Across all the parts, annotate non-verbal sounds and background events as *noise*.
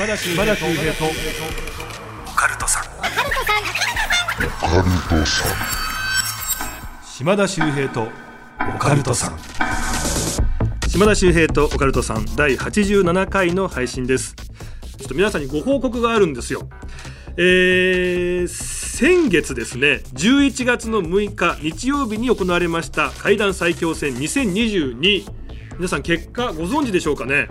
島田秀平とオカルトさん。島田秀平とオカルトさん。島田秀平とオカルトさん第87回の配信です。ちょっと皆さんにご報告があるんですよ。えー、先月ですね11月の6日日曜日に行われました怪談最強戦2022皆さん結果ご存知でしょうかね？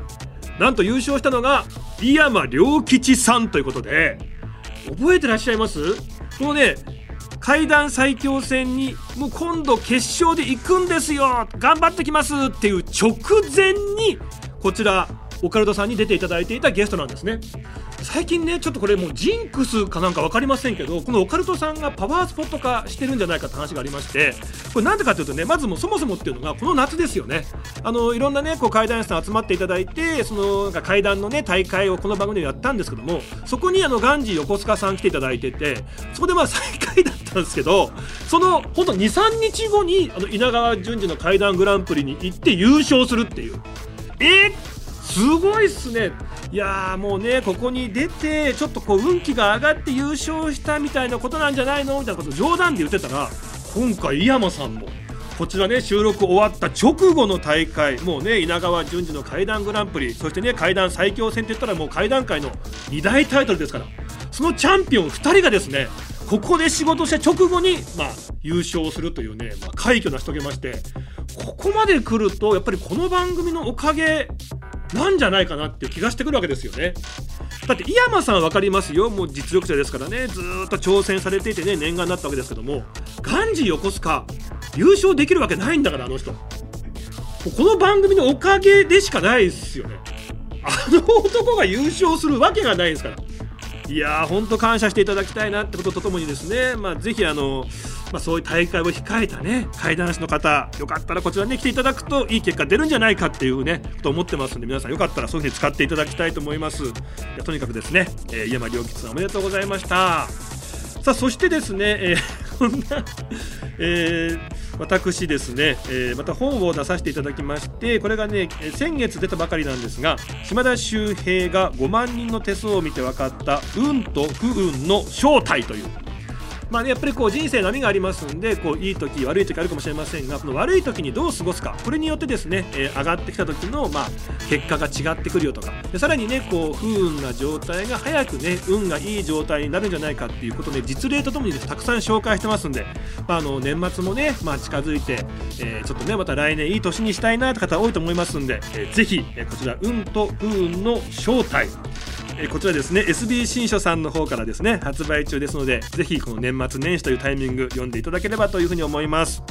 なんと優勝したのが井山良吉さんということで覚えてらっしゃいます？このね階段最強戦にもう今度決勝で行くんですよ。頑張ってきますっていう直前にこちらオカルトさんに出ていただいていたゲストなんですね。最近ねちょっとこれもうジンクスかなんか分かりませんけどこのオカルトさんがパワースポット化してるんじゃないかって話がありましてこれなんでかというとねまずもうそもそもっていうのがこの夏ですよね。あのいろんなねこう怪談師さん集まっていただいてそのなんか怪談のね大会をこの番組でやったんですけどもそこにあのガンジー横須賀さん来ていただいててそこでまあ最下位だったんですけどそのほんと23日後にあの稲川淳二の怪談グランプリに行って優勝するっていう。えー、すごいっすね。いやーもうねここに出てちょっとこう運気が上がって優勝したみたいなことなんじゃないの？みたいなこと冗談で言ってたら今回井山さんもこちらね収録終わった直後の大会もうね稲川淳二の怪談グランプリそしてね怪談最強戦って言ったらもう怪談界の2大タイトルですからそのチャンピオン2人がですねここで仕事した直後に、まあ、優勝するというね、まあ、快挙成し遂げましてここまで来るとやっぱりこの番組のおかげなんじゃないかなっていう気がしてくるわけですよね。だって井山さん分かりますよ。もう実力者ですからね。ずっと挑戦されていてね念願になったわけですけども。ガンジー横須賀優勝できるわけないんだからあの人。この番組のおかげでしかないですよね。あの男が優勝するわけがないですから。いやー本当感謝していただきたいなってこととともにですね。まあぜひあのまあ、そういう大会を控えたね怪談師の方よかったらこちらね来ていただくといい結果出るんじゃないかっていうねと思ってますんで皆さんよかったらそういうふうに使っていただきたいと思います。いやとにかくですね、えー、井山良吉さんおめでとうございました。さあそしてですね、えー、*laughs* こんな、えー私ですね、えー、また本を出させていただきましてこれがね先月出たばかりなんですが島田秀平が5万人の手相を見て分かった運と不運の正体というまあね、やっぱりこう人生波がありますんでこういい時悪い時あるかもしれませんがこの悪い時にどう過ごすかこれによってですね、えー、上がってきた時の、まあ、結果が違ってくるよとかでさらにねこう不運な状態が早くね運がいい状態になるんじゃないかっていうことで実例とともにです、たくさん紹介してますんで、まあ、あの年末もね、まあ、近づいて、えー、ちょっとねまた来年いい年にしたいなって方多いと思いますんで、えー、ぜひ、えこちら運と不運の正体えこちらですね SB 新書さんの方からですね発売中ですのでぜひこの年末年始というタイミング読んでいただければというふうに思います。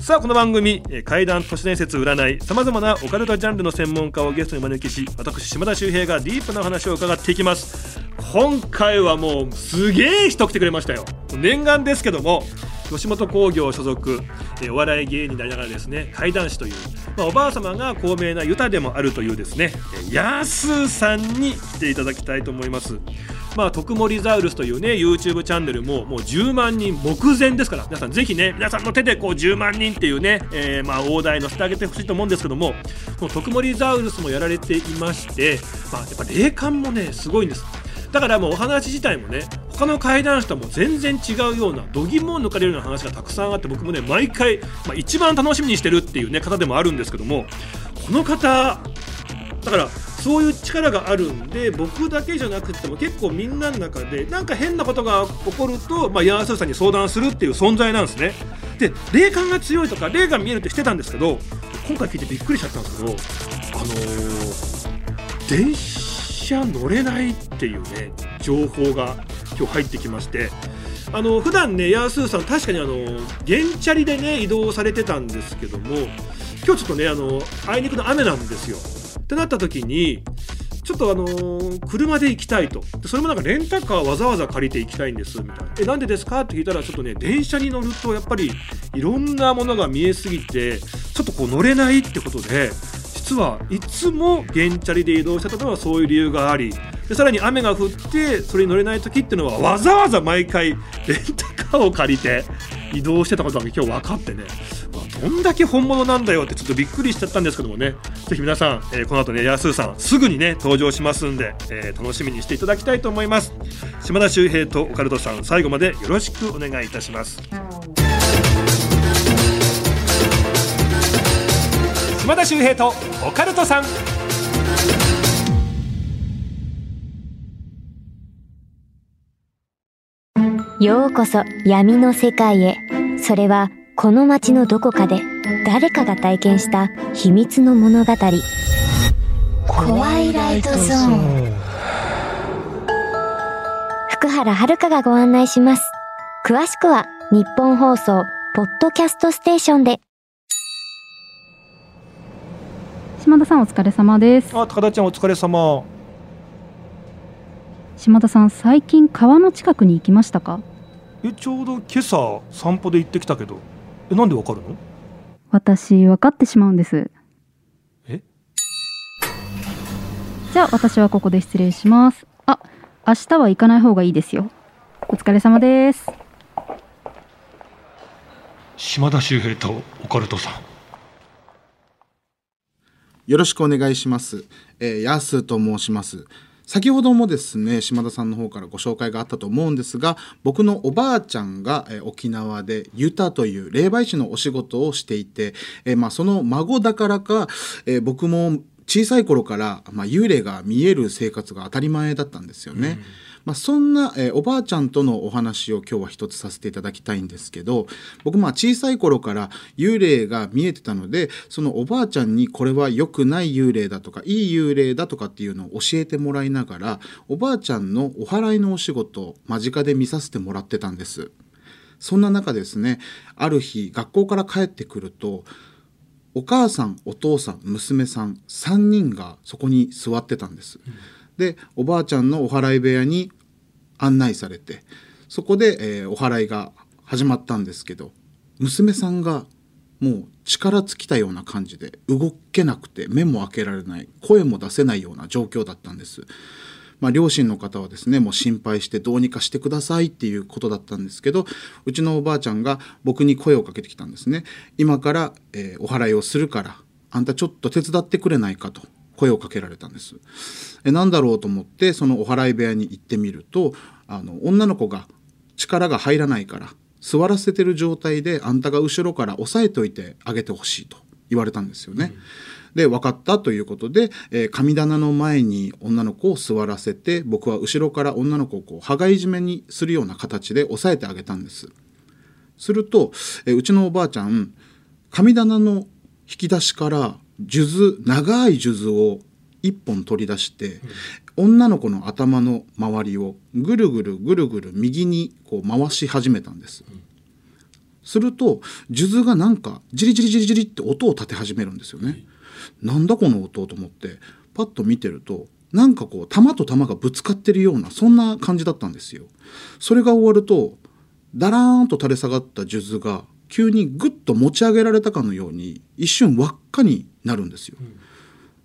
さあこの番組、怪談都市伝説占いさまざまなオカルトジャンルの専門家をゲストに招きし私島田秀平がディープなお話を伺っていきます。今回はもうすげえ人来てくれましたよ。念願ですけども吉本興業所属、えお笑い芸人でありながらですね怪談師という、まあ、おばあ様が高名なユタでもあるというですねヤスさんに来ていただきたいと思います。まあ、特盛ザウルスというね YouTube チャンネルももう10万人目前ですから皆さんぜひね皆さんの手でこう10万人っていうね、えー、まあ大台乗せてあげてほしいと思うんですけどもこの特盛ザウルスもやられていまして、まあ、やっぱ霊感もねすごいんです。だからもうお話自体もね他の怪談師とはも全然違うような度肝を抜かれるような話がたくさんあって僕もね毎回、まあ、一番楽しみにしてるっていう、ね、方でもあるんですけどもこの方だからそういう力があるんで僕だけじゃなくても結構みんなの中でなんか変なことが起こると、まあ、ヤースーさんに相談するっていう存在なんですね。で霊感が強いとか霊が見えるってしてたんですけど今回聞いてびっくりしちゃったんですけどあのー、電車乗れないっていうね情報が今日入ってきまして。あの普段ねヤースーさん確かにあの原チャリでね移動されてたんですけども今日ちょっとねあのあいにくの雨なんですよ。ってなった時にちょっとあの、車で行きたいと。でそれもなんかレンタカーわざわざ借りて行きたいんですみたいな。えなんでですか？って聞いたらちょっとね電車に乗るとやっぱりいろんなものが見えすぎてちょっとこう乗れないってことで実はいつも原チャリで移動してたのはそういう理由がありでさらに雨が降ってそれに乗れない時っていうのはわざわざ毎回レンタカーを借りて移動してたことが今日分かってね、まあ、どんだけ本物なんだよってちょっとびっくりしちゃったんですけどもね。ぜひ皆さん、えー、この後ねヤスーさんすぐにね登場しますんで、えー、楽しみにしていただきたいと思います。島田秀平とオカルトさん最後までよろしくお願いいたします。島田秀平とオカルトさん。ようこそ闇の世界へ。それはこの街のどこかで誰かが体験した秘密の物語。怖いライトゾーン。福原遥がご案内します。詳しくは日本放送ポッドキャストステーションで島田さんお疲れ様です。あ高田ちゃんお疲れ様。島田さん最近川の近くに行きましたか？えちょうど今朝散歩で行ってきたけど。えなんでわかるの？私分かってしまうんです。え？じゃあ私はここで失礼します。あ明日は行かない方がいいですよ。お疲れ様です。島田秀平とオカルトさんよろしくお願いします。えー、やすと申します。先ほどもですね島田さんの方からご紹介があったと思うんですが僕のおばあちゃんが、え、沖縄でユタという霊媒師のお仕事をしていて、え、まあ、その孫だからか、え僕も小さい頃から、まあ、幽霊が見える生活が当たり前だったんですよね。うんまあ、そんな、えー、おばあちゃんとのお話を今日は一つさせていただきたいんですけど僕まあ小さい頃から幽霊が見えてたのでそのおばあちゃんにこれは良くない幽霊だとかいい幽霊だとかっていうのを教えてもらいながらおばあちゃんのお祓いのお仕事を間近で見させてもらってたんです。そんな中ですねある日学校から帰ってくるとお母さんお父さん娘さん3人がそこに座ってたんです。うんでおばあちゃんのお祓い部屋に案内されてそこで、えー、お祓いが始まったんですけど娘さんがもう力尽きたような感じで動けなくて目も開けられない声も出せないような状況だったんです。まあ、両親の方はですねもう心配してどうにかしてくださいっていうことだったんですけどうちのおばあちゃんが僕に声をかけてきたんですね今から、えー、お祓いをするからあんたちょっと手伝ってくれないかと声をかけられたんです。えなんだろうと思ってそのお祓い部屋に行ってみるとあの女の子が力が入らないから座らせてる状態であんたが後ろから押さえておいてあげてほしいと言われたんですよね。うん、で分かったということで、えー、神棚の前に女の子を座らせて僕は後ろから女の子をこう羽交い締めにするような形で押さえてあげたんです。すると、えー、うちのおばあちゃん神棚の引き出しから数珠長い数珠を1本取り出して、うん、女の子の頭の周りをぐるぐるぐるぐる右にこう回し始めたんです、うん、すると数珠がなんかジリジリジリジリって音を立て始めるんですよね、うん、なんだこの音と思ってパッと見てるとなんかこう玉と玉がぶつかってるようなそんな感じだったんですよ。それが終わるとだらーんと垂れ下がった数珠が急にぐっと持ち上げられたかのように一瞬輪っかになるんですよ、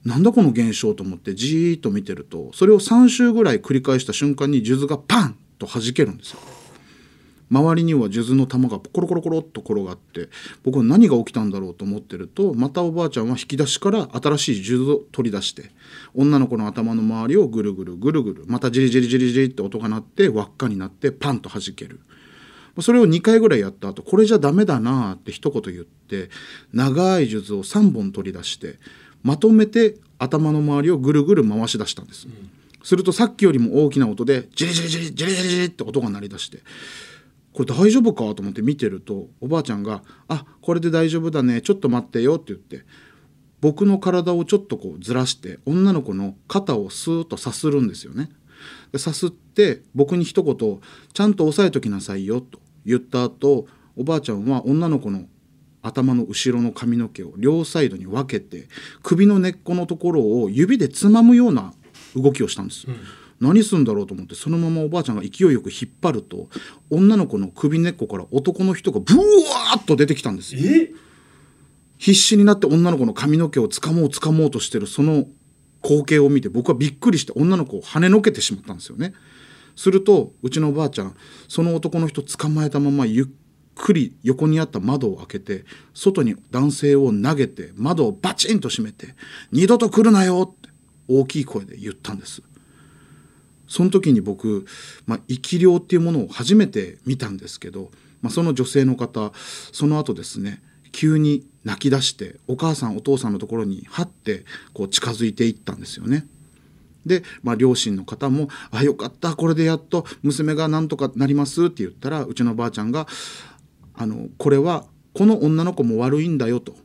なんだこの現象と思ってじーっと見てるとそれを3周ぐらい繰り返した瞬間に数珠がパンと弾けるんですよ。周りには数珠の玉がコロコロコロっと転がって僕は何が起きたんだろうと思ってるとまたおばあちゃんは引き出しから新しい数珠を取り出して女の子の頭の周りをぐるぐるぐるぐるまたジリジリジリジリって音が鳴って輪っかになってパンと弾ける。それを2回ぐらいやった後これじゃダメだなって一言言って長い数珠を3本取り出してまとめて頭の周りをぐるぐる回し出したんです、うん、するとさっきよりも大きな音でジリジリジリジリジリジリって音が鳴り出してこれ大丈夫かと思って見てるとおばあちゃんが「あこれで大丈夫だねちょっと待ってよ」って言って僕の体をちょっとこうずらして女の子の肩をスーッとさするんですよね。さすって僕に一言「ちゃんと押さえときなさいよ」と言った後おばあちゃんは女の子の頭の後ろの髪の毛を両サイドに分けて首の根っこのところを指でつまむような動きをしたんです、うん、何すんだろうと思ってそのままおばあちゃんが勢いよく引っ張ると女の子の首根っこから男の人がブワーッと出てきたんです必死になって女の子の髪の毛をつかもうつかもうとしてるその光景を見て僕はびっくりして女の子を跳ねのけてしまったんですよねするとうちのおばあちゃんその男の人捕まえたままゆっくり横にあった窓を開けて外に男性を投げて窓をバチンと閉めて「二度と来るなよ!」って大きい声で言ったんですその時に僕、まあ、生き量っていうものを初めて見たんですけど、まあ、その女性の方その後ですね急に泣き出してお母さんお父さんのところにはってこう近づいていったんですよね。で、まあ、両親の方も「あよかったこれでやっと娘がなんとかなります」って言ったらうちのばあちゃんが「あのこれはこの女の子も悪いんだよ」と。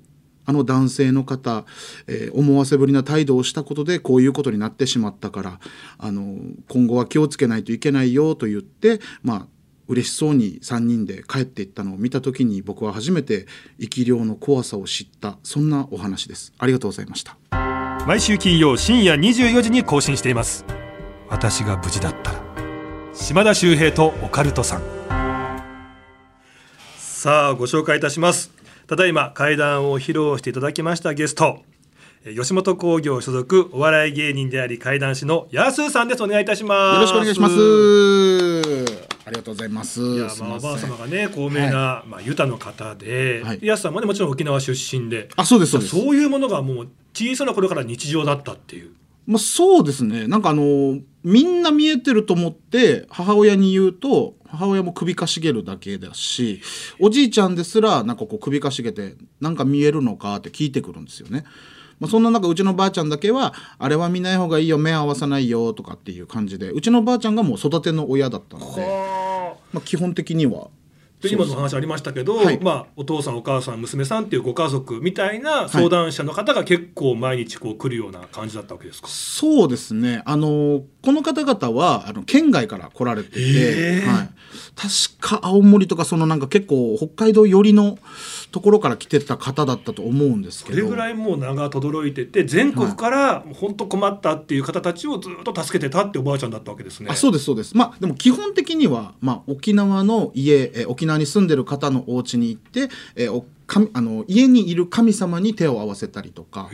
あの男性の方、えー、思わせぶりな態度をしたことでこういうことになってしまったからあの今後は気をつけないといけないよと言ってまあ嬉しそうに3人で帰っていったのを見た時に僕は初めて生き量の怖さを知った。そんなお話です。ありがとうございました。毎週金曜深夜24時に更新しています。私が無事だったら島田秀平とオカルトさん。さあご紹介いたします。ただいま階段を披露していただきましたゲスト吉本興業所属お笑い芸人であり怪談師のやすさんです。お願いいたします。よろしくお願いします。ありがとうございます。いやまあおばあ様がね高名な、はい、まあユタの方で、はい、やすさんもねもちろん沖縄出身であそうですそうです。そういうものがもう小さな頃から日常だったっていう。まあそうですね。なんかあのみんな見えてると思って母親に言うと母親も首かしげるだけだしおじいちゃんですらなんかこう首かしげてなんか見えるのかって聞いてくるんですよね。まあ、そんな中うちのばあちゃんだけはあれは見ない方がいいよ目合わさないよとかっていう感じでうちのばあちゃんがもう育ての親だったので、まあ、基本的にはで今の話ありましたけど、はい、まあ、お父さんお母さん娘さんっていうご家族みたいな相談者の方が結構毎日こう来るような感じだったわけですか？そうですね。あのこの方々はあの県外から来られてて、はい、確か青森とかそのなんか結構北海道寄りのところから来てた方だったと思うんですけど。それぐらいもう名が轟いてて全国から本当困ったっていう方たちをずっと助けてたっておばあちゃんだったわけですね。あそうですそうです。まあでも基本的には、まあ、沖縄の家え沖縄に住んでる方のお家に行ってえお神あの家にいる神様に手を合わせたりとか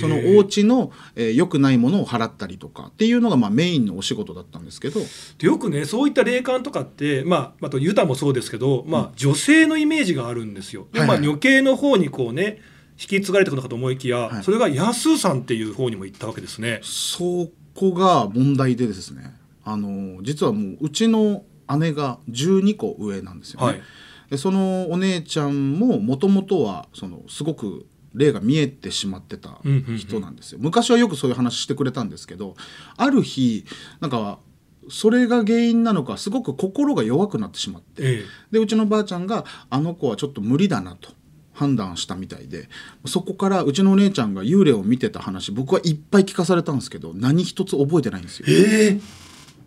そのお家のえー、良くないものを払ったりとかっていうのがまあメインのお仕事だったんですけど。よくねそういった霊感とかって、まあ、あとユタもそうですけど、まあ、女性のイメージがあるんですよ。でまあ、女系の方にこうね引き継がれていくのかと思いきや、はい、それが安さんっていう方にも行ったわけですね。そこが問題でですね。あの実はもううちの姉が12個上なんですよね。はいでそのお姉ちゃんももともとはそのすごく霊が見えてしまってた人なんですよ、昔はよくそういう話してくれたんですけどある日なんかそれが原因なのかすごく心が弱くなってしまって、ええ、でうちのばあちゃんがあの子はちょっと無理だなと判断したみたいでそこからうちのお姉ちゃんが幽霊を見てた話僕はいっぱい聞かされたんですけど何一つ覚えてないんですよ。えー、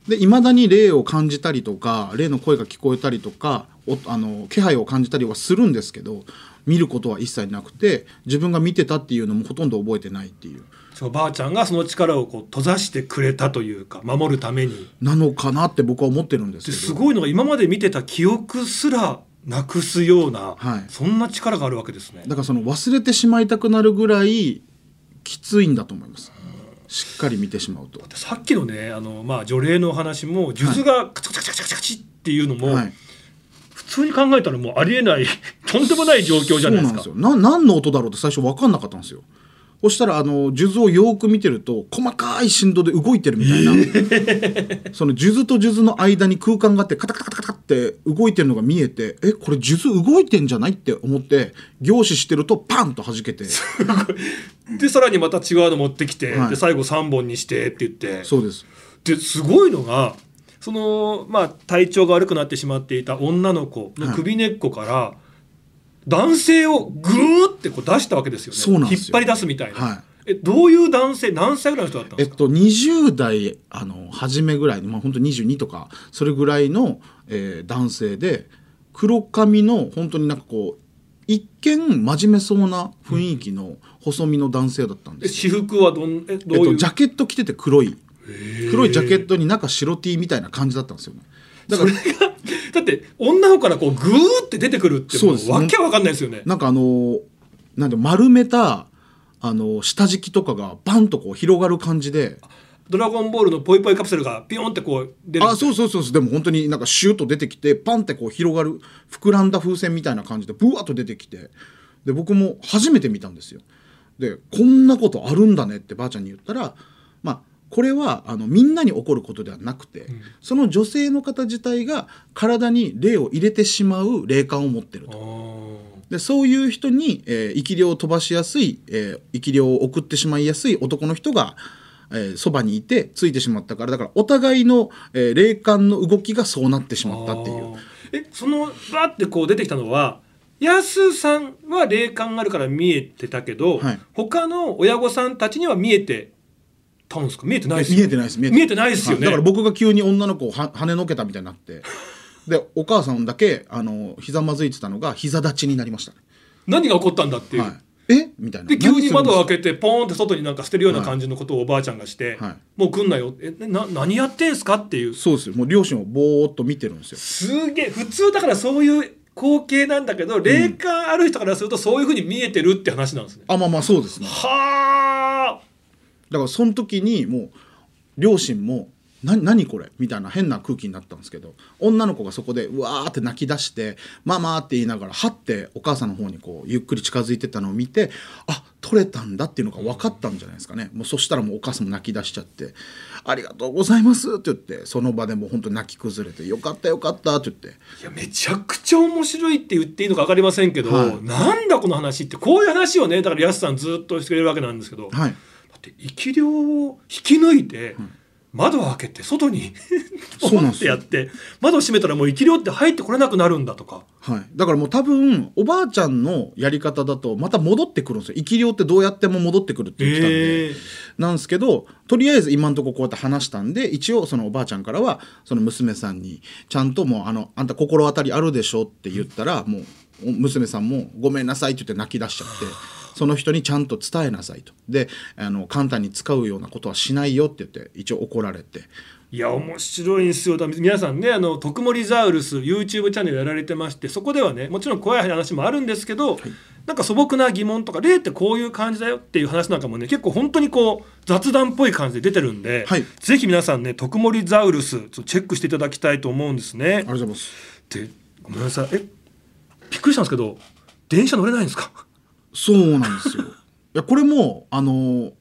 で未だに霊を感じたりとか霊の声が聞こえたりとかあの気配を感じたりはするんですけど見ることは一切なくて自分が見てたっていうのもほとんど覚えてないっていう。そうばあちゃんがその力をこう閉ざしてくれたというか守るために。なのかなって僕は思ってるんですけど。すごいのが今まで見てた記憶すらなくすような、はい、そんな力があるわけですね。だからその忘れてしまいたくなるぐらいきついんだと思いますしっかり見てしまうとさっきのねあの、まあ、除霊の話も数珠がカチカチカチカチカチっていうのも、はい普通に考えたらもうありえないとんでもない状況じゃないですか。そうなんですよな何の音だろうって最初分かんなかったんですよ。そしたらあの数珠をよく見てると細かい振動で動いてるみたいな、えー、その数珠と数珠の間に空間があってカタカタカタカタって動いてるのが見えてえこれ数珠動いてんじゃないって思って凝視してるとパンと弾けて。*laughs* でさらにまた違うの持ってきて、はい、で最後3本にしてって言って。そうです。ですごいのがそのまあ体調が悪くなってしまっていた女の子の首根っこから、はい、男性をぐーってこう出したわけですよね。そうなん引っ張り出すみたいな。はい。えどういう男性何歳ぐらいの人だったんですか、えっと、20代あの初めぐらいの、まあ、本当22とかそれぐらいの、えー、男性で黒髪の本当になんかこう一見真面目そうな雰囲気の細身の男性だったんです、私服はどんえどういう、えっと、ジャケット着てて黒い。黒いジャケットに中白 T みたいな感じだったんですよね。だからだって女の子からこうグーって出てくるってもうわけわかんないですよね。なんかあのなんで丸めたあの下敷きとかがバンとこう広がる感じで。ドラゴンボールのポイポイカプセルがピヨンってこう出るあそうそうそうそう。でも本当になんかシューッと出てきてパンってこう広がる膨らんだ風船みたいな感じでブワッと出てきて。で僕も初めて見たんですよ。でこんなことあるんだねってばあちゃんに言ったらまあこれはあのみんなに起こることではなくて、その女性の方自体が体に霊を入れてしまう霊感を持ってるあとー。でそういう人に、えー生き量を飛ばしやすい、えー生き量を送ってしまいやすい男の人がえーそば、にいてついてしまったからだからお互いの、えー霊感の動きがそうなってしまったっていう。えそのバーってこう出てきたのはヤスさんは霊感があるから見えてたけど、はい。他の親御さんたちには見えてたんですか？見えてないです見えてないです。見えてない。ですよね、はい。だから僕が急に女の子をは跳ねのけたみたいになってでお母さんだけあのひざまずいてたのが膝立ちになりましたね、何が起こったんだっていう、はい、え？みたいな。で急に窓を開けてポーンって外になんか捨てるような感じのことをおばあちゃんがして、はい。もう来んなよ。えな何やってんすかっていう。そうですよ。もう両親をぼーっと見てるんですよ。すげえ。普通だからそういう光景なんだけど霊感ある人からするとそういうふうに見えてるって話なんですね、あまあまあそうですね。はあだからその時にもう両親も「な何これ?」みたいな変な空気になったんですけど女の子がそこでうわーって泣き出して「ママ」って言いながらはってお母さんの方にこうゆっくり近づいてったのを見てあ取れたんだっていうのが分かったんじゃないですかね。もうそしたらもうお母さんも泣き出しちゃって「ありがとうございます」って言ってその場でもう本当に泣き崩れて「よかったよかった」って言って。いやめちゃくちゃ面白いって言っていいのか分かりませんけど、はい。なんだこの話ってこういう話をねだからやすさんずっとしてくれるわけなんですけど、だはいって生き量を引き抜いて、窓を開けて外に *laughs* そンってやって窓を閉めたらもう生き量って入ってこれなくなるんだとか。はい、だからもう多分おばあちゃんのやり方だとまた戻ってくるんですよ。生き量ってどうやっても戻ってくるって言ってたんで、え。ーなんですけどとりあえず今のところこうやって話したんで一応そのおばあちゃんからはその娘さんにちゃんともうあの「あんた心当たりあるでしょ」って言ったらもうお娘さんも「ごめんなさい」って言って泣き出しちゃってその人にちゃんと伝えなさいと。であの簡単に使うようなことはしないよって言って一応怒られて。いや面白いんですよ。皆さんねあの徳森ザウルス YouTube チャンネルやられてましてそこではねもちろん怖い話もあるんですけど、なんか素朴な疑問とか霊ってこういう感じだよっていう話なんかもね結構本当にこう雑談っぽい感じで出てるんで、はい。ぜひ皆さんね徳森ザウルスチェックしていただきたいと思うんですね。ありがとうございます。でごめんなさい。えびっくりしたんですけど電車乗れないんですか？そうなんですよ。*laughs* いやこれもあの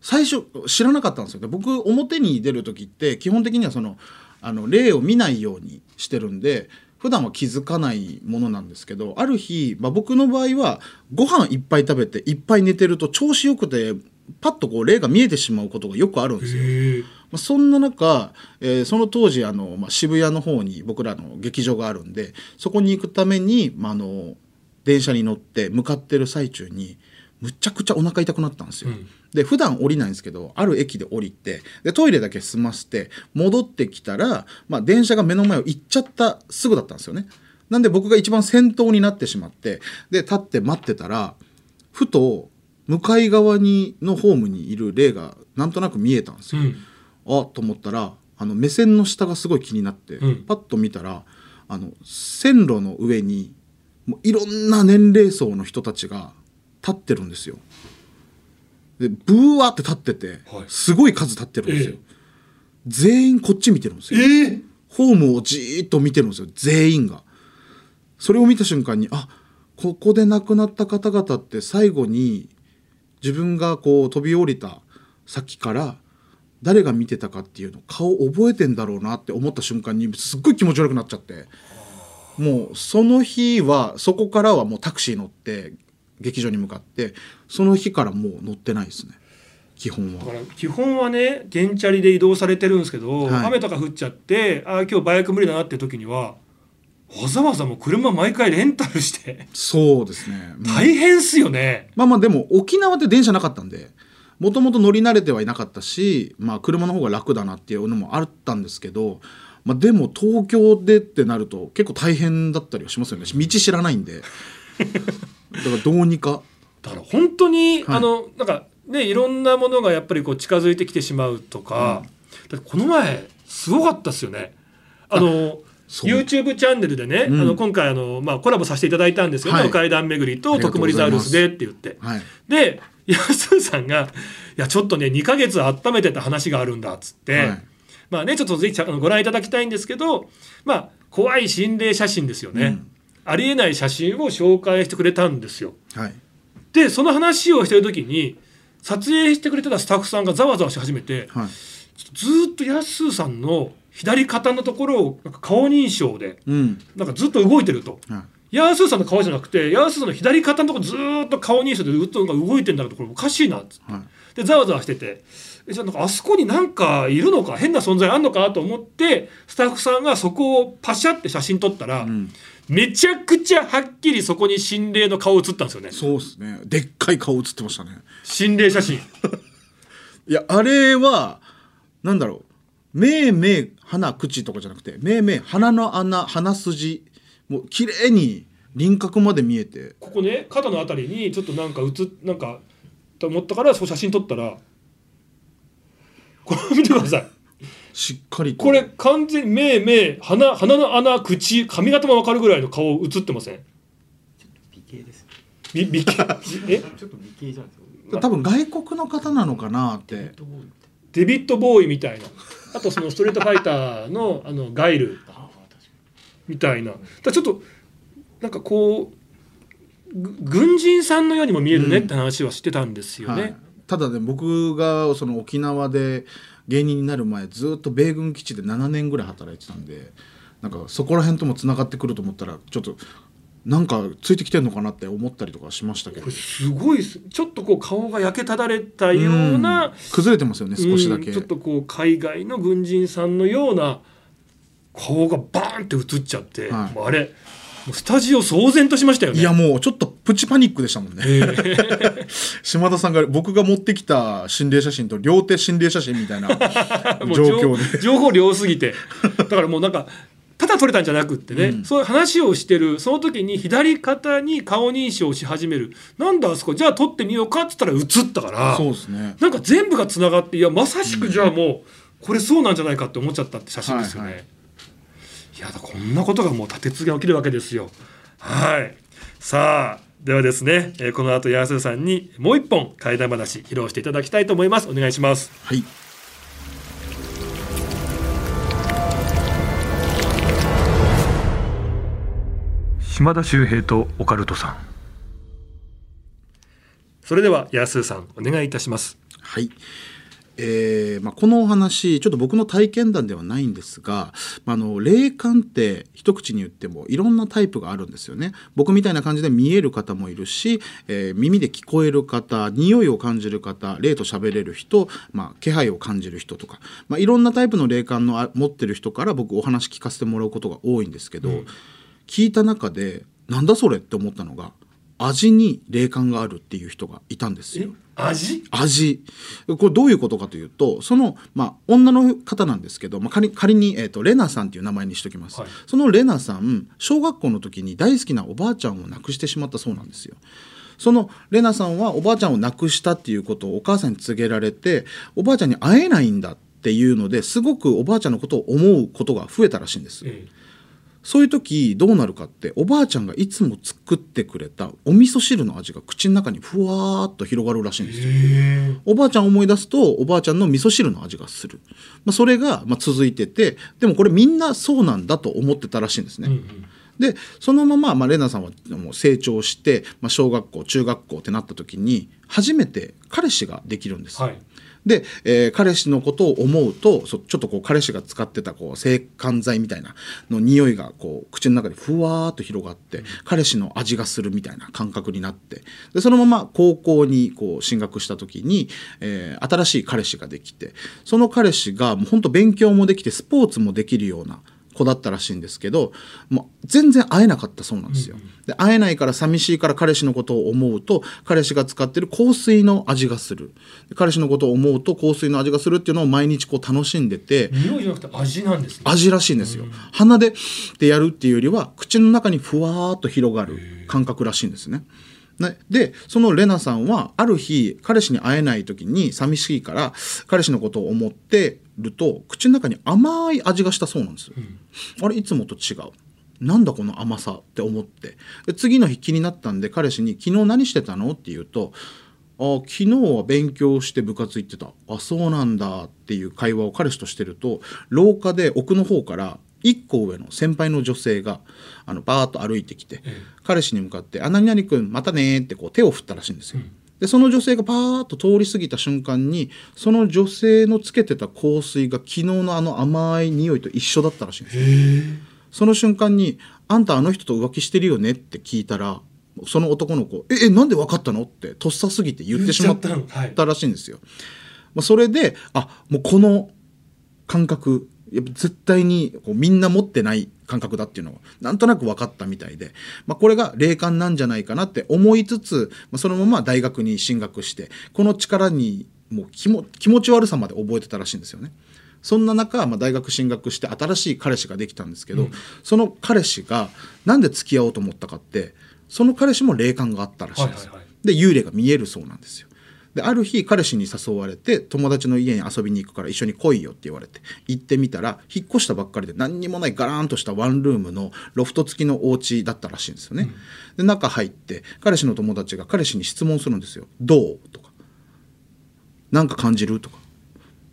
最初知らなかったんですよ。で僕表に出る時って基本的にはそのあの例を見ないようにしてるんで普段は気づかないものなんですけどある日、まあ、僕の場合はご飯いっぱい食べていっぱい寝てると調子よくてパッとこう霊が見えてしまうことがよくあるんですよ。まあ、そんな中、えーその当時あの、まあ、渋谷の方に僕らの劇場があるんでそこに行くために、まあ、あの電車に乗って向かってる最中にむちゃくちゃお腹痛くなったんですよ。うんで普段降りないんですけどある駅で降りてでトイレだけ済ませて戻ってきたら、まあ、電車が目の前を行っちゃったすぐだったんですよね。なんで僕が一番先頭になってしまってで立って待ってたらふと向かい側にのホームにいる霊がなんとなく見えたんですよ。うんあと思ったらあの目線の下がすごい気になって、うんパッと見たらあの線路の上にもういろんな年齢層の人たちが立ってるんですよ。でブワーって立ってて、はいすごい数立ってるんですよ。え全員こっち見てるんですよ。ええホームをじーっと見てるんですよ全員が。それを見た瞬間にあここで亡くなった方々って最後に自分がこう飛び降りた先から誰が見てたかっていうの顔覚えてんだろうなって思った瞬間にすっごい気持ち悪くなっちゃってもうその日はそこからはもうタクシー乗って劇場に向かってその日からもう乗ってないですね。基本は。だから基本はね原チャリで移動されてるんですけど、はい。雨とか降っちゃってあー今日バイク無理だなっていう時にはわざわざもう車毎回レンタルして。そうですね、うん大変っすよね。まあまあでも沖縄って電車なかったんでもともと乗り慣れてはいなかったし、まあ、車の方が楽だなっていうのもあったんですけど、まあ、でも東京でってなると結構大変だったりはしますよね。道知らないんで。*laughs* だからどうにか。だから本当に、はい。あのなんかねいろんなものがやっぱりこう近づいてきてしまうとか、だってこの前すごかったですよね。あの YouTube チャンネルでね、うん。あの今回あの、まあ、コラボさせていただいたんですよね、はい。お階段巡りと徳うございます。森ザウルスでって言って。はい。で安田さんが「いやちょっとね2ヶ月温めてた話があるんだ」っつって、はいまあねちょっとぜひあのご覧いただきたいんですけどまあ怖い心霊写真ですよね、うん。ありえない写真を紹介してくれたんですよ。はい。でその話をしてる時に撮影してくれてたスタッフさんがざわざわし始めてはい。ずーっとやすさんの左肩のところをなんか顔認証でうん。なんかずっと動いてると。はい。ヤースーさんの顔じゃなくてヤースーさんの左肩のところずーっと顔認証で動いてんだけどこれおかしいなっつって。はいでざわざわしてて。えじゃあなんかあそこになんかいるのか変な存在あんのかと思ってスタッフさんがそこをパシャって写真撮ったら、うん。めちゃくちゃはっきりそこに心霊の顔写ったんですよね。そうですね。でっかい顔映ってましたね。心霊写真。*laughs* いやあれはなんだろう。目目鼻口とかじゃなくて目目鼻の穴鼻筋もう綺麗に輪郭まで見えて。ここね肩のあたりにちょっとなんか写っなんかと思ったからそこ写真撮ったらこれ見てください。しっかりと。これ完全に目目鼻鼻の穴口髪型も分かるぐらいの顔写ってません？美形です。美美形？*laughs* え？ちょっと美形じゃないですか多分外国の方なのかなって。デビッド・ボーイみたいな。あとそのストリートファイターのあのガイルみたいな。だちょっとなんかこうぐ軍人さんのようにも見えるねって話はしてたんですよね。はい、ただね僕がその沖縄で芸人になる前ずっと米軍基地で7年ぐらい働いてたんでなんかそこら辺ともつながってくると思ったらちょっとなんかついてきてんのかなって思ったりとかしましたけど。すごいちょっとこう顔が焼けただれたような、うん。崩れてますよね少しだけ、うん。ちょっとこう海外の軍人さんのような顔がバーンって映っちゃって、はい。あれもうスタジオ騒然としましたよね。いやもうちょっとプチパニックでしたもんね。えー *laughs* 島田さんが僕が持ってきた心霊写真と両手心霊写真みたいな *laughs* 状況で。情情報量すぎて。だからもうなんかただ撮れたんじゃなくってね、うん。そういう話をしてるその時に左肩に顔認証し始める。なんだあそこじゃあ撮ってみようかっつったら映ったからそうですね。なんか全部がつながっていやまさしくじゃあもうこれそうなんじゃないかって思っちゃったって写真ですよね。はいいやだこんなことがもう立て続けに起きるわけですよ。はいさあではですね、えーこの後安田さんにもう一本怪談話披露していただきたいと思いますお願いします。はい島田秀平とオカルトさんそれでは安さんお願いいたしますはい。えーまあ、このお話ちょっと僕の体験談ではないんですが、まあ、あの霊感って一口に言ってもいろんなタイプがあるんですよね。僕みたいな感じで見える方もいるし、えー耳で聞こえる方匂いを感じる方霊と喋れる人、まあ、気配を感じる人とか、まあ、いろんなタイプの霊感のあ持ってる人から僕お話聞かせてもらうことが多いんですけど、聞いた中でなんだそれって思ったのが味に霊感があるっていう人がいたんですよ。味？味。これどういうことかというとその、まあ、女の方なんですけど、まあ、仮仮に、えー、とレナさんっていう名前にしときます、はい。そのレナさん小学校の時に大好きなおばあちゃんを亡くしてしまったそうなんですよ。そのレナさんはおばあちゃんを亡くしたっていうことをお母さんに告げられておばあちゃんに会えないんだっていうのですごくおばあちゃんのことを思うことが増えたらしいんです。えそういう時どうなるかっておばあちゃんがいつも作ってくれたお味噌汁の味が口の中にふわーっと広がるらしいんですよ。えおばあちゃんを思い出すとおばあちゃんの味噌汁の味がする、まあ、それがまあ続いててでもこれみんなそうなんだと思ってたらしいんですね。うんうん。でそのまま、まあ、レナさんはもう成長して、まあ、小学校中学校ってなった時に初めて彼氏ができるんです。はいで、えー彼氏のことを思うとそちょっとこう彼氏が使ってたこう制汗剤みたいなの匂いがこう口の中でふわーっと広がって彼氏の味がするみたいな感覚になってでそのまま高校にこう進学した時に、えー新しい彼氏ができてその彼氏がもう本当勉強もできてスポーツもできるような子だったらしいんですけどもう全然会えなかったそうなんですよ。で会えないから寂しいから彼氏のことを思うと彼氏が使ってる香水の味がするで彼氏のことを思うと香水の味がするっていうのを毎日こう楽しんでて匂いじゃなくて味なんですね味らしいんですよ。鼻ででやるっていうよりは口の中にふわーっと広がる感覚らしいんですね。ね、でそのレナさんはある日彼氏に会えない時に寂しいから彼氏のことを思ってると口の中に甘い味がしたそうなんですよ。あれいつもと違う。なんだこの甘さって思ってで次の日気になったんで彼氏に「昨日何してたの?」って言うと「あ昨日は勉強して部活行ってたあそうなんだっていう会話を彼氏としてると廊下で奥の方から1個上の先輩の女性があのバーッと歩いてきて、彼氏に向かって「あ何々君またね」ってこう手を振ったらしいんですよ。でその女性がパーッと通り過ぎた瞬間にその女性のつけてた香水が昨日のあの甘い匂いと一緒だったらしいんですよ。その瞬間に「あんたあの人と浮気してるよね?」って聞いたらその男の子「ええなんで分かったの?」ってとっさすぎて言ってしまったらしいんですよ。まあ、それであもうこの感覚やっぱ絶対にこうみんな持ってない感覚だっていうのがなんとなく分かったみたいで、まあ、これが霊感なんじゃないかなって思いつつ、まあ、そのまま大学に進学してこの力にもう気も気持ち悪さまで覚えてたらしいんですよね。そんな中、まあ、大学進学して新しい彼氏ができたんですけど、その彼氏がなんで付き合おうと思ったかってその彼氏も霊感があったらしいんですよ。はいはいはいで幽霊が見えるそうなんですよ。である日彼氏に誘われて友達の家に遊びに行くから一緒に来いよって言われて行ってみたら引っ越したばっかりで何にもないガラーンとしたワンルームのロフト付きのお家だったらしいんですよね。で中入って彼氏の友達が彼氏に質問するんですよ。どう？とか。なんか感じる？とか。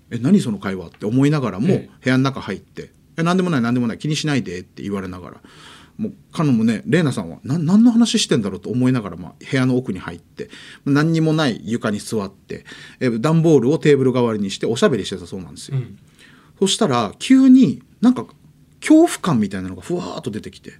え何その会話？って思いながらもえ。部屋の中入って「え何でもない何でもない気にしないで」って言われながらもう彼女もね玲奈さんはな何の話してんだろうと思いながら、まあ、部屋の奥に入って何にもない床に座ってえ段ボールをテーブル代わりにしておしゃべりしてたそうなんですよ。うんそしたら急になんか恐怖感みたいなのがふわーっと出てきて、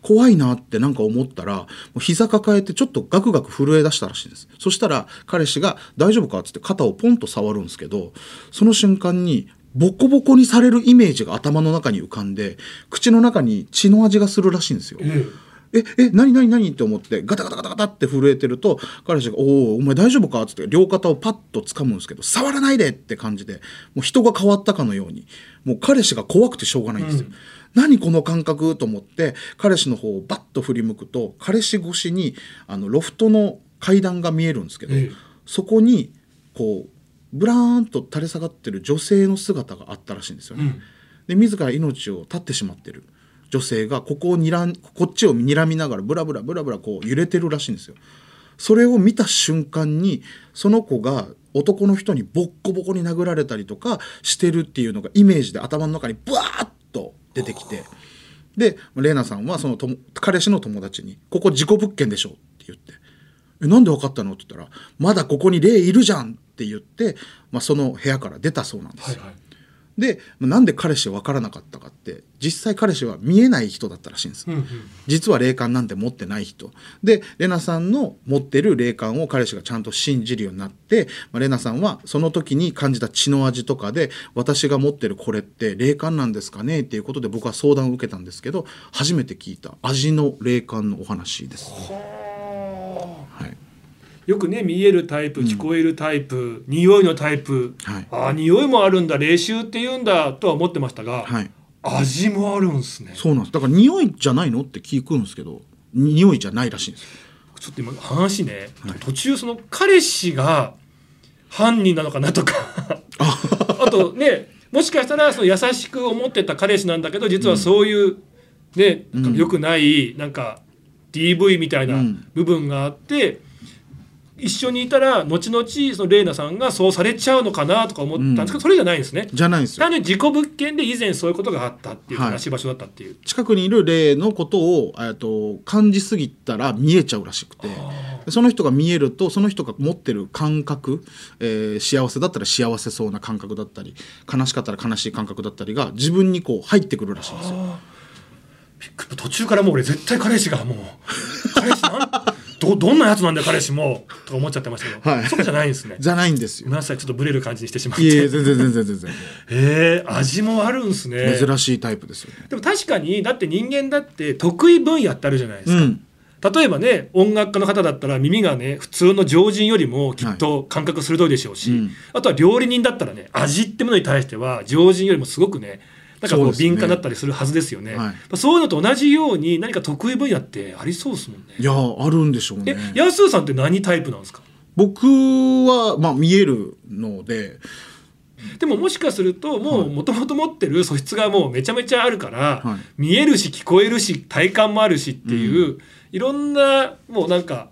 怖いなってなんか思ったらもう膝抱えてちょっとガクガク震え出したらしいんですそしたら彼氏が「大丈夫か?」っつって肩をポンと触るんですけどその瞬間にボコボコにされるイメージが頭の中に浮かんで口の中に血の味がするらしいんですよ。ええ、え、何何何？って思って、ガタガタガタガタって震えてると、彼氏が、おお、お前大丈夫か？っつって、両肩をパッと掴むんですけど、触らないでって感じで、もう人が変わったかのように、もう彼氏が怖くてしょうがないんですよ。何この感覚？と思って、彼氏の方をバッと振り向くと、彼氏越しに、あの、ロフトの階段が見えるんですけど、ええ。そこに、こう、ブラーンと垂れ下がってる女性の姿があったらしいんですよね。うんで自ら命を絶ってしまってる女性がここをにらんこっちを睨みながらブラブラブラブラこう揺れてるらしいんですよ。それを見た瞬間にその子が男の人にボッコボコに殴られたりとかしてるっていうのがイメージで頭の中にブワーッと出てきてで玲奈さんはそのとも彼氏の友達に「ここ事故物件でしょ」って言って「えなんで分かったの?」って言ったら「まだここに霊いるじゃん」って言って、まあ、その部屋から出たそうなんです。よ。はいはい。でまあなんで彼氏は分からなかったかって実際彼氏は見えない人だったらしいんです、うんうん。実は霊感なんて持ってない人。でレナさんの持ってる霊感を彼氏がちゃんと信じるようになって、まあ、レナさんはその時に感じた血の味とかで私が持ってるこれって霊感なんですかねっていうことで僕は相談を受けたんですけど初めて聞いた味の霊感のお話です、はい、よくね見えるタイプ聞こえるタイプ、匂いのタイプ、はい。ああ匂いもあるんだ霊臭って言うんだとは思ってましたが、はい、味もあるんですね。そうなんです。だから匂いじゃないのって聞くんですけど匂いじゃないらしいんです。よちょっと今話ね、途中その彼氏が犯人なのかなとか。あ。*laughs* とねもしかしたらその優しく思ってた彼氏なんだけど実はそういう、ねなんか良くないなんか DV みたいなうん。部分があって、一緒にいたら後々そのレイナさんがそうされちゃうのかなとか思ったんですけど、それじゃないんですね。じゃないんですよ単に事故物件で以前そういうことがあったっていうはい話し場所だったっていう。近くにいる霊のことをと感じすぎたら見えちゃうらしくてその人が見えるとその人が持ってる感覚、えー幸せだったら幸せそうな感覚だったり悲しかったら悲しい感覚だったりが自分にこう入ってくるらしいんですよ。途中からもう俺絶対彼氏がもう彼氏なんどどんなやつなんだよ彼氏もとか思っちゃってましたけど、はいそうじゃないんですね。じゃないんですよ。ごめんなさいちょっとブレる感じにしてしまって。いえ全然全然全然えー味もあるんですね。珍しいタイプですよね。でも確かにだって人間だって得意分野ってあるじゃないですか。うん例えばね音楽家の方だったら耳がね普通の常人よりもきっと感覚鋭いでしょうし、うんあとは料理人だったらね味ってものに対しては常人よりもすごくねなんかこう敏感だったりするはずですよね。はい。そういうのと同じように何か得意分野ってありそうですもんね。いやあるんでしょうえね。ヤスーさんって何タイプなんですか？僕はまあ見えるので。でももしかするともうもともと持ってる素質がもうめちゃめちゃあるから、はい。見えるし聞こえるし体感もあるしっていう、いろんなもうなんか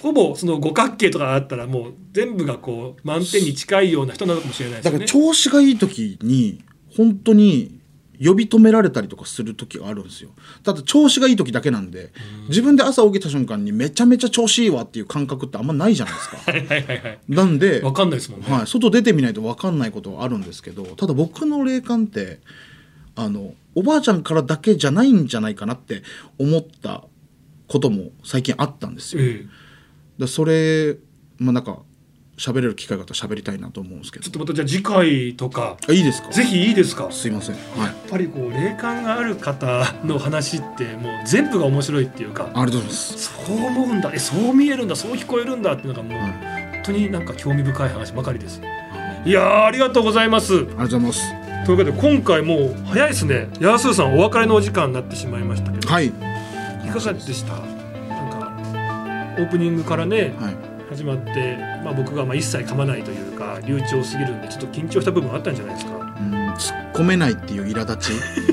ほぼその五角形とかあったらもう全部がこう満点に近いような人なのかもしれないですだから。調子がいい時に本当に呼び止められたりとかする時があるんですよただ調子がいい時だけなんで自分で朝起きた瞬間にめちゃめちゃ調子いいわっていう感覚ってあんまないじゃないですか *laughs* はいはいはいはい。なんでわかんないですもんね。はい、外出てみないと分かんないことはあるんですけどただ僕の霊感ってあのおばあちゃんからだけじゃないんじゃないかなって思ったことも最近あったんですよ。ええでそれまあなんか喋れる機会があったら喋りたいなと思うんですけど。ちょっとまたじゃあ次回とか。あいいですか？ぜひいいですか？すいません。はい。やっぱりこう霊感がある方の話ってもう全部が面白いっていうか。ありがとうございます。そう思うんだ。えそう見えるんだ。そう聞こえるんだっていうのがもうはい。本当になんか興味深い話ばかりです。い。やーありがとうございます。ありがとうございます。ということで今回もう早いですね。ヤースーさんお別れのお時間になってしまいましたけど、はい。いかがでした？なんかオープニングからね。はい始まって、まあ、僕がまあ一切噛まないというか流暢すぎるんでちょっと緊張した部分あったんじゃないですか。うん突っ込めないっていう苛立ち。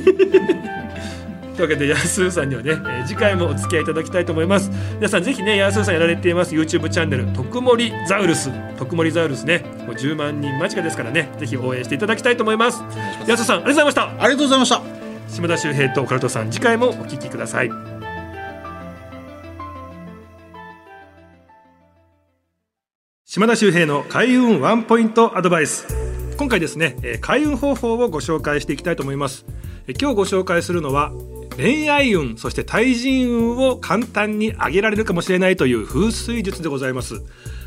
というわけでヤーさんにはね、えー次回もお付き合いいただきたいと思います。皆さんぜひねヤーさんやられています YouTube チャンネル「特盛ザウルス」「特盛ザウルスね」もう10万人間近ですからねぜひ応援していただきたいと思います。ヤースーさんありがとうございました。ありがとうございました。島田秀平とオカルトさん次回もお聞きください島田秀平の開運ワンポイントアドバイス。今回ですねえ開運方法をご紹介していきたいと思います。え今日ご紹介するのは恋愛運そして対人運を簡単に上げられるかもしれないという風水術でございます。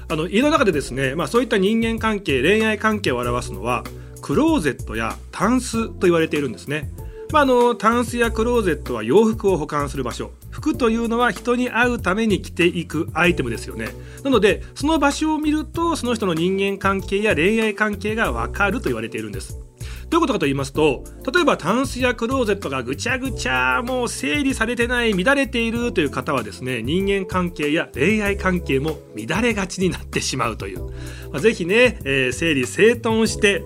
あの家の中でですね、まあ、そういった人間関係恋愛関係を表すのはクローゼットやタンスと言われているんですね。まあ、あのタンスやクローゼットは洋服を保管する場所。服というのは人に会うために着ていくアイテムですよね。なのでその場所を見るとその人の人間関係や恋愛関係がわかると言われているんです。どういうことかと言いますと例えばタンスやクローゼットがぐちゃぐちゃもう整理されてない乱れているという方はですね人間関係や恋愛関係も乱れがちになってしまうという、まあ、ぜひね、えー整理整頓して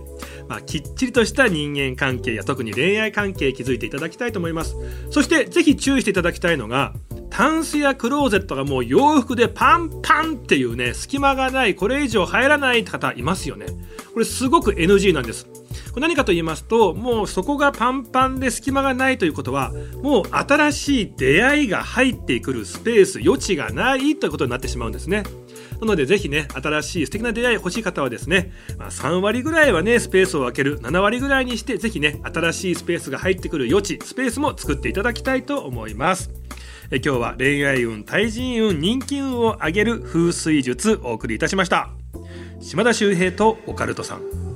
まあ、きっちりとした人間関係や特に恋愛関係築いていただきたいと思います。そしてぜひ注意していただきたいのがタンスやクローゼットがもう洋服でパンパンっていうね隙間がないこれ以上入らない方いますよね。これすごく NG なんです。これ何かと言いますともうそこがパンパンで隙間がないということはもう新しい出会いが入ってくるスペース余地がないということになってしまうんですね。なのでぜひね新しい素敵な出会い欲しい方はですね、まあ、3割ぐらいはねスペースを空ける。7割ぐらいにしてぜひね新しいスペースが入ってくる余地スペースも作っていただきたいと思います。え今日は恋愛運対人運人気運を上げる風水術お送りいたしました。島田秀平とオカルトさん。